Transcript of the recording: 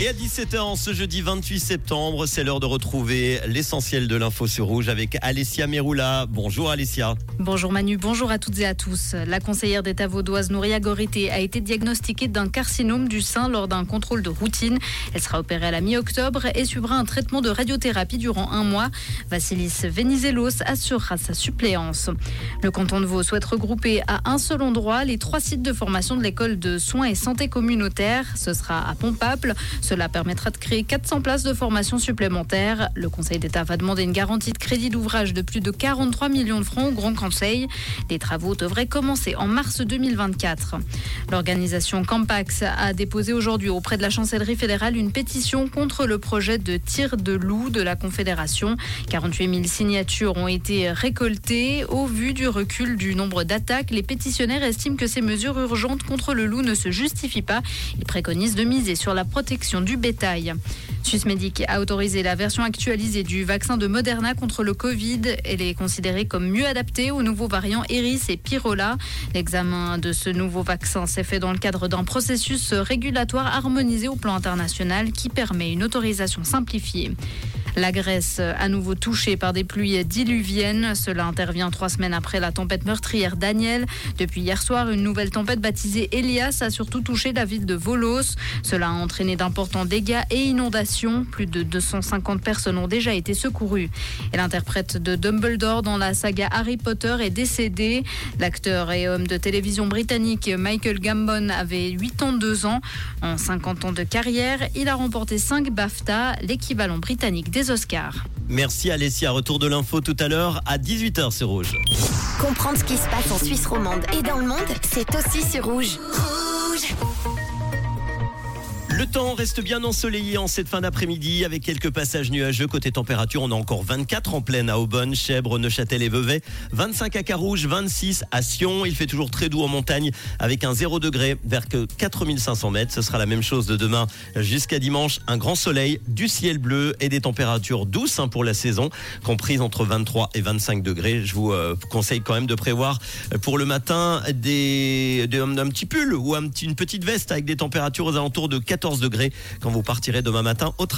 Et à 17h, ce jeudi 28 septembre, c'est l'heure de retrouver l'essentiel de l'info sur Rouge avec Alessia Meroula. Bonjour Alessia. Bonjour Manu, bonjour à toutes et à tous. La conseillère d'État vaudoise Nouria Gorité a été diagnostiquée d'un carcinome du sein lors d'un contrôle de routine. Elle sera opérée à la mi-octobre et suivra un traitement de radiothérapie durant un mois. Vassilis Venizelos assurera sa suppléance. Le canton de Vaud souhaite regrouper à un seul endroit les trois sites de formation de l'école de soins et santé communautaire. Ce sera à Pompaple. Cela permettra de créer 400 places de formation supplémentaires. Le Conseil d'État va demander une garantie de crédit d'ouvrage de plus de 43 millions de francs au Grand Conseil. Les travaux devraient commencer en mars 2024. L'organisation Campax a déposé aujourd'hui auprès de la chancellerie fédérale une pétition contre le projet de tir de loup de la Confédération. 48 000 signatures ont été récoltées. Au vu du recul du nombre d'attaques, les pétitionnaires estiment que ces mesures urgentes contre le loup ne se justifient pas. Ils préconisent de miser sur la protection du bétail. Swissmedic a autorisé la version actualisée du vaccin de Moderna contre le Covid. Elle est considérée comme mieux adaptée aux nouveaux variants Eris et Pyrola. L'examen de ce nouveau vaccin s'est fait dans le cadre d'un processus régulatoire harmonisé au plan international qui permet une autorisation simplifiée. La Grèce, à nouveau touchée par des pluies diluviennes. Cela intervient trois semaines après la tempête meurtrière Daniel. Depuis hier soir, une nouvelle tempête baptisée Elias a surtout touché la ville de Volos. Cela a entraîné d'importants dégâts et inondations. Plus de 250 personnes ont déjà été secourues. Et l'interprète de Dumbledore dans la saga Harry Potter est décédé. L'acteur et homme de télévision britannique Michael Gambon avait 82 ans. En 50 ans de carrière, il a remporté 5 BAFTA, l'équivalent britannique des Oscars. Merci Alessia. Retour de l'info tout à l'heure à 18h sur Rouge. Comprendre ce qui se passe en Suisse romande et dans le monde, c'est aussi sur Rouge. Rouge le temps reste bien ensoleillé en cette fin d'après-midi avec quelques passages nuageux. Côté température, on a encore 24 en pleine à Aubonne, Chèvre, Neuchâtel et Vevey, 25 à Carouge, 26 à Sion. Il fait toujours très doux en montagne avec un 0 degré vers que 4500 mètres. Ce sera la même chose de demain jusqu'à dimanche. Un grand soleil, du ciel bleu et des températures douces hein, pour la saison, comprises entre 23 et 25 degrés. Je vous euh, conseille quand même de prévoir euh, pour le matin des, un petit pull ou un, une petite veste avec des températures aux alentours de 14 degrés quand vous partirez demain matin au travail.